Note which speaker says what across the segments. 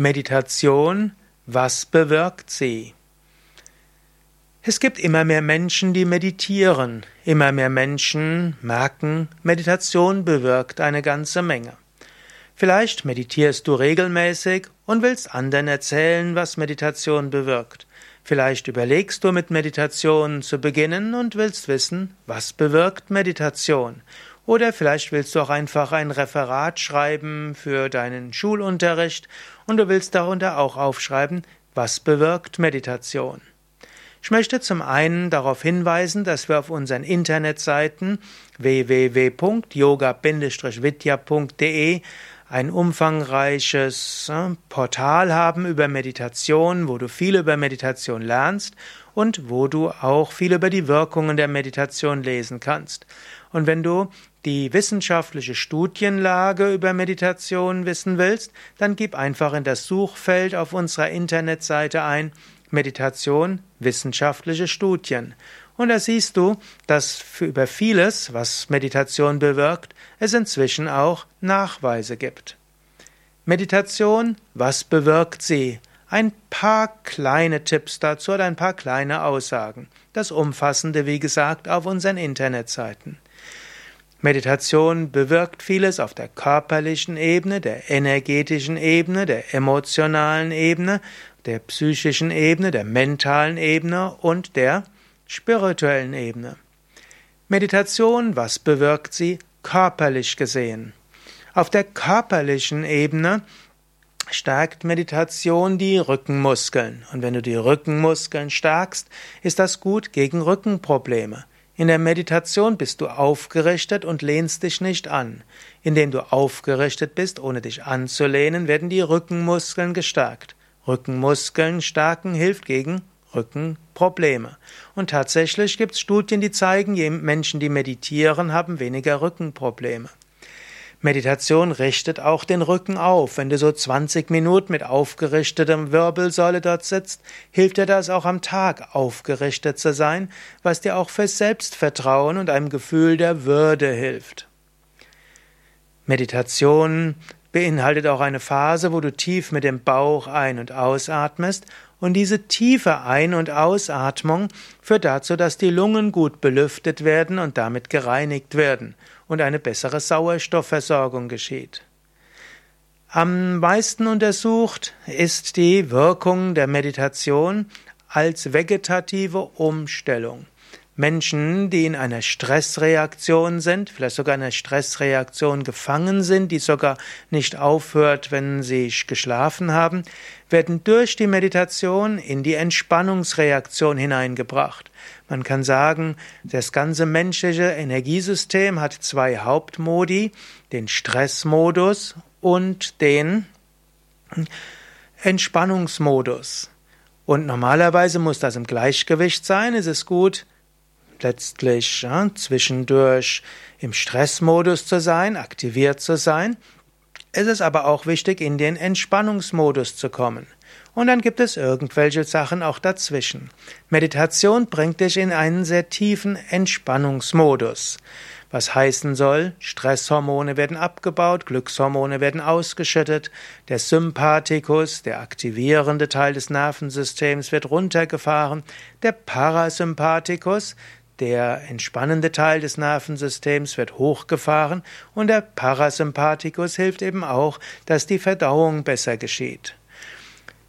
Speaker 1: Meditation, was bewirkt sie? Es gibt immer mehr Menschen, die meditieren. Immer mehr Menschen merken, Meditation bewirkt eine ganze Menge. Vielleicht meditierst du regelmäßig und willst anderen erzählen, was Meditation bewirkt. Vielleicht überlegst du mit Meditation zu beginnen und willst wissen, was bewirkt Meditation. Oder vielleicht willst du auch einfach ein Referat schreiben für deinen Schulunterricht und du willst darunter auch aufschreiben, was bewirkt Meditation. Ich möchte zum einen darauf hinweisen, dass wir auf unseren Internetseiten www.yoga-vidya.de ein umfangreiches äh, Portal haben über Meditation, wo du viel über Meditation lernst und wo du auch viel über die Wirkungen der Meditation lesen kannst. Und wenn du die wissenschaftliche Studienlage über Meditation wissen willst, dann gib einfach in das Suchfeld auf unserer Internetseite ein Meditation wissenschaftliche Studien. Und da siehst du, dass über vieles, was Meditation bewirkt, es inzwischen auch Nachweise gibt. Meditation, was bewirkt sie? Ein paar kleine Tipps dazu oder ein paar kleine Aussagen. Das Umfassende, wie gesagt, auf unseren Internetseiten. Meditation bewirkt vieles auf der körperlichen Ebene, der energetischen Ebene, der emotionalen Ebene, der psychischen Ebene, der mentalen Ebene und der spirituellen Ebene. Meditation, was bewirkt sie körperlich gesehen? Auf der körperlichen Ebene stärkt Meditation die Rückenmuskeln. Und wenn du die Rückenmuskeln stärkst, ist das gut gegen Rückenprobleme. In der Meditation bist du aufgerichtet und lehnst dich nicht an. Indem du aufgerichtet bist, ohne dich anzulehnen, werden die Rückenmuskeln gestärkt. Rückenmuskeln stärken hilft gegen Rückenprobleme. Und tatsächlich gibt es Studien, die zeigen, Menschen, die meditieren, haben weniger Rückenprobleme. Meditation richtet auch den Rücken auf. Wenn du so 20 Minuten mit aufgerichtetem Wirbelsäule dort sitzt, hilft dir das auch am Tag aufgerichtet zu sein, was dir auch für Selbstvertrauen und einem Gefühl der Würde hilft. Meditation beinhaltet auch eine Phase, wo du tief mit dem Bauch ein- und ausatmest und diese tiefe Ein- und Ausatmung führt dazu, dass die Lungen gut belüftet werden und damit gereinigt werden und eine bessere Sauerstoffversorgung geschieht. Am meisten untersucht ist die Wirkung der Meditation als vegetative Umstellung. Menschen, die in einer Stressreaktion sind, vielleicht sogar in einer Stressreaktion gefangen sind, die sogar nicht aufhört, wenn sie geschlafen haben, werden durch die Meditation in die Entspannungsreaktion hineingebracht. Man kann sagen, das ganze menschliche Energiesystem hat zwei Hauptmodi, den Stressmodus und den Entspannungsmodus. Und normalerweise muss das im Gleichgewicht sein. Es ist gut, letztlich ja, zwischendurch im Stressmodus zu sein, aktiviert zu sein. Es ist aber auch wichtig, in den Entspannungsmodus zu kommen. Und dann gibt es irgendwelche Sachen auch dazwischen. Meditation bringt dich in einen sehr tiefen Entspannungsmodus. Was heißen soll, Stresshormone werden abgebaut, Glückshormone werden ausgeschüttet, der Sympathikus, der aktivierende Teil des Nervensystems, wird runtergefahren, der Parasympathikus, der entspannende Teil des Nervensystems wird hochgefahren und der Parasympathikus hilft eben auch, dass die Verdauung besser geschieht.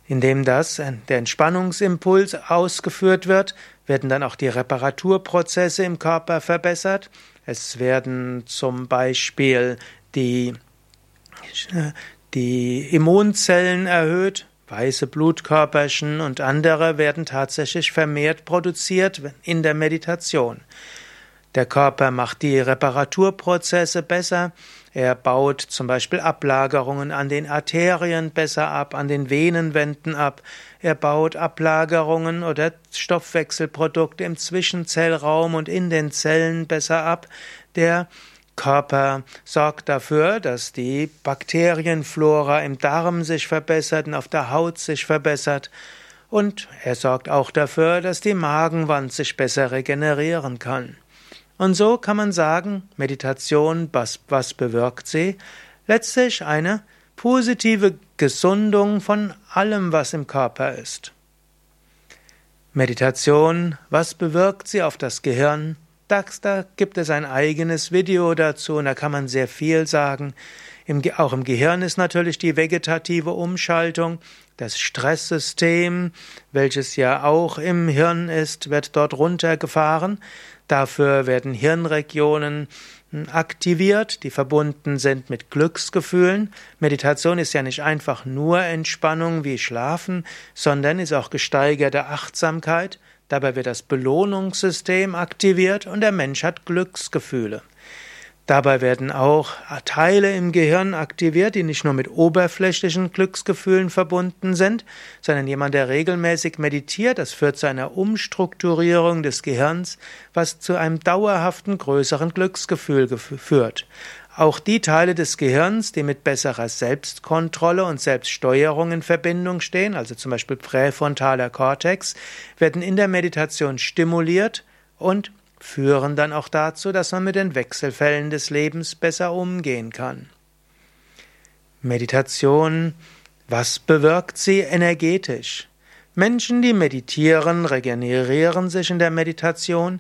Speaker 1: Indem das, der Entspannungsimpuls ausgeführt wird, werden dann auch die Reparaturprozesse im Körper verbessert. Es werden zum Beispiel die, die Immunzellen erhöht, Weiße Blutkörperchen und andere werden tatsächlich vermehrt produziert in der Meditation. Der Körper macht die Reparaturprozesse besser. Er baut zum Beispiel Ablagerungen an den Arterien besser ab, an den Venenwänden ab. Er baut Ablagerungen oder Stoffwechselprodukte im Zwischenzellraum und in den Zellen besser ab. Der Körper sorgt dafür, dass die Bakterienflora im Darm sich verbessert und auf der Haut sich verbessert. Und er sorgt auch dafür, dass die Magenwand sich besser regenerieren kann. Und so kann man sagen, Meditation, was, was bewirkt sie? Letztlich eine positive Gesundung von allem, was im Körper ist. Meditation, was bewirkt sie auf das Gehirn? Da gibt es ein eigenes Video dazu und da kann man sehr viel sagen. Im, auch im Gehirn ist natürlich die vegetative Umschaltung. Das Stresssystem, welches ja auch im Hirn ist, wird dort runtergefahren. Dafür werden Hirnregionen hm, aktiviert, die verbunden sind mit Glücksgefühlen. Meditation ist ja nicht einfach nur Entspannung wie Schlafen, sondern ist auch gesteigerte Achtsamkeit. Dabei wird das Belohnungssystem aktiviert und der Mensch hat Glücksgefühle. Dabei werden auch Teile im Gehirn aktiviert, die nicht nur mit oberflächlichen Glücksgefühlen verbunden sind, sondern jemand, der regelmäßig meditiert, das führt zu einer Umstrukturierung des Gehirns, was zu einem dauerhaften größeren Glücksgefühl führt. Auch die Teile des Gehirns, die mit besserer Selbstkontrolle und Selbststeuerung in Verbindung stehen, also zum Beispiel präfrontaler Kortex, werden in der Meditation stimuliert und führen dann auch dazu, dass man mit den Wechselfällen des Lebens besser umgehen kann. Meditation, was bewirkt sie energetisch? Menschen, die meditieren, regenerieren sich in der Meditation.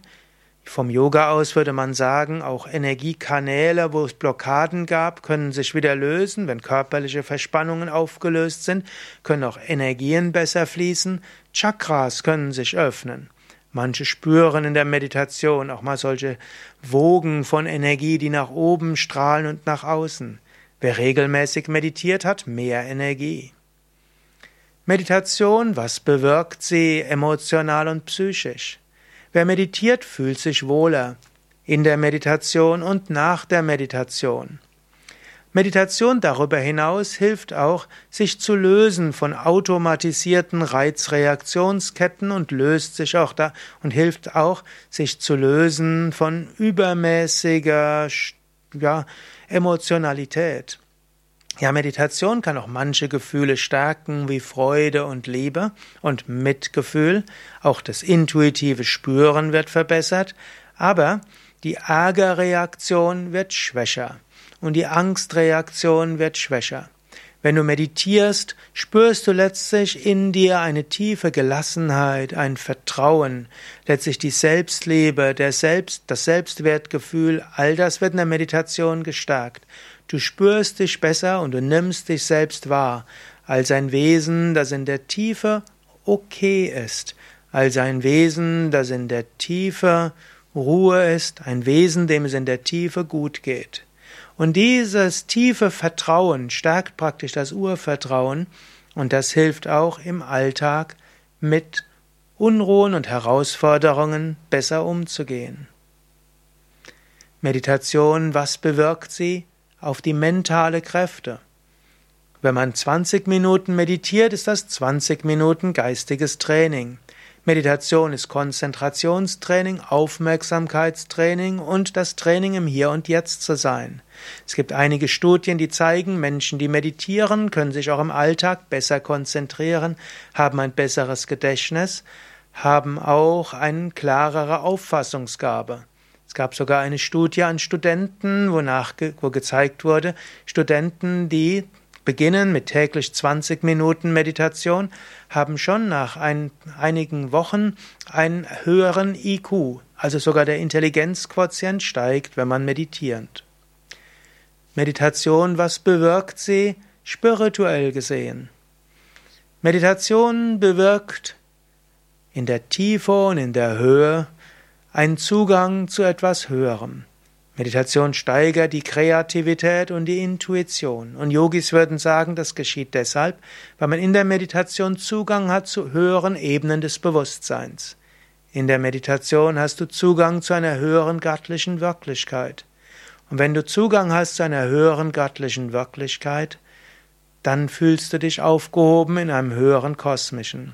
Speaker 1: Vom Yoga aus würde man sagen, auch Energiekanäle, wo es Blockaden gab, können sich wieder lösen. Wenn körperliche Verspannungen aufgelöst sind, können auch Energien besser fließen. Chakras können sich öffnen. Manche spüren in der Meditation auch mal solche Wogen von Energie, die nach oben strahlen und nach außen. Wer regelmäßig meditiert, hat mehr Energie. Meditation, was bewirkt sie emotional und psychisch? Wer meditiert, fühlt sich wohler in der Meditation und nach der Meditation. Meditation darüber hinaus hilft auch, sich zu lösen von automatisierten Reizreaktionsketten und löst sich auch da und hilft auch, sich zu lösen von übermäßiger ja, Emotionalität. Ja, Meditation kann auch manche Gefühle stärken, wie Freude und Liebe und Mitgefühl. Auch das intuitive Spüren wird verbessert, aber die Ärgerreaktion wird schwächer und die Angstreaktion wird schwächer. Wenn du meditierst, spürst du letztlich in dir eine tiefe Gelassenheit, ein Vertrauen, letztlich die Selbstliebe, der Selbst, das Selbstwertgefühl, all das wird in der Meditation gestärkt. Du spürst dich besser und du nimmst dich selbst wahr, als ein Wesen, das in der Tiefe okay ist, als ein Wesen, das in der Tiefe Ruhe ist, ein Wesen, dem es in der Tiefe gut geht. Und dieses tiefe Vertrauen stärkt praktisch das Urvertrauen und das hilft auch im Alltag mit Unruhen und Herausforderungen besser umzugehen. Meditation, was bewirkt sie? Auf die mentale Kräfte. Wenn man 20 Minuten meditiert, ist das 20 Minuten geistiges Training. Meditation ist Konzentrationstraining, Aufmerksamkeitstraining und das Training im Hier und Jetzt zu sein. Es gibt einige Studien, die zeigen, Menschen, die meditieren, können sich auch im Alltag besser konzentrieren, haben ein besseres Gedächtnis, haben auch eine klarere Auffassungsgabe. Es gab sogar eine Studie an Studenten, wonach wo gezeigt wurde, Studenten, die beginnen mit täglich 20 Minuten Meditation, haben schon nach ein, einigen Wochen einen höheren IQ, also sogar der Intelligenzquotient steigt, wenn man meditiert. Meditation, was bewirkt sie spirituell gesehen? Meditation bewirkt in der Tiefe und in der Höhe einen Zugang zu etwas Höherem. Meditation steigert die Kreativität und die Intuition. Und Yogis würden sagen, das geschieht deshalb, weil man in der Meditation Zugang hat zu höheren Ebenen des Bewusstseins. In der Meditation hast du Zugang zu einer höheren göttlichen Wirklichkeit. Und wenn du Zugang hast zu einer höheren göttlichen Wirklichkeit, dann fühlst du dich aufgehoben in einem höheren kosmischen.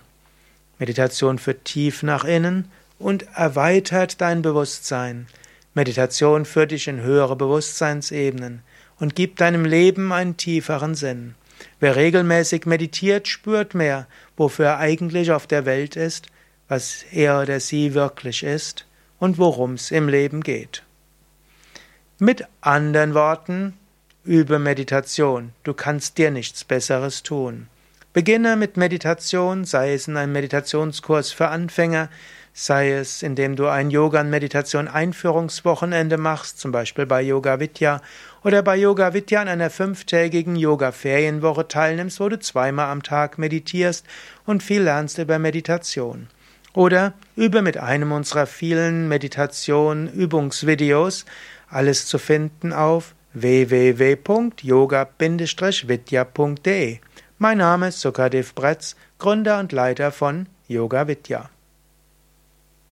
Speaker 1: Meditation führt tief nach innen und erweitert dein Bewusstsein. Meditation führt dich in höhere Bewusstseinsebenen und gibt deinem Leben einen tieferen Sinn. Wer regelmäßig meditiert, spürt mehr, wofür er eigentlich auf der Welt ist, was er oder sie wirklich ist und worum es im Leben geht. Mit anderen Worten, übe Meditation. Du kannst dir nichts Besseres tun. Beginne mit Meditation, sei es in einem Meditationskurs für Anfänger, sei es indem du ein Yoga- und Meditation-Einführungswochenende machst, zum Beispiel bei Yoga Vidya, oder bei Yoga Vidya an einer fünftägigen Yoga-Ferienwoche teilnimmst, wo du zweimal am Tag meditierst und viel lernst über Meditation. Oder übe mit einem unserer vielen Meditation-Übungsvideos, alles zu finden auf www.yoga-vidya.de. Mein Name ist Sukadev Bretz, Gründer und Leiter von Yoga Vidya.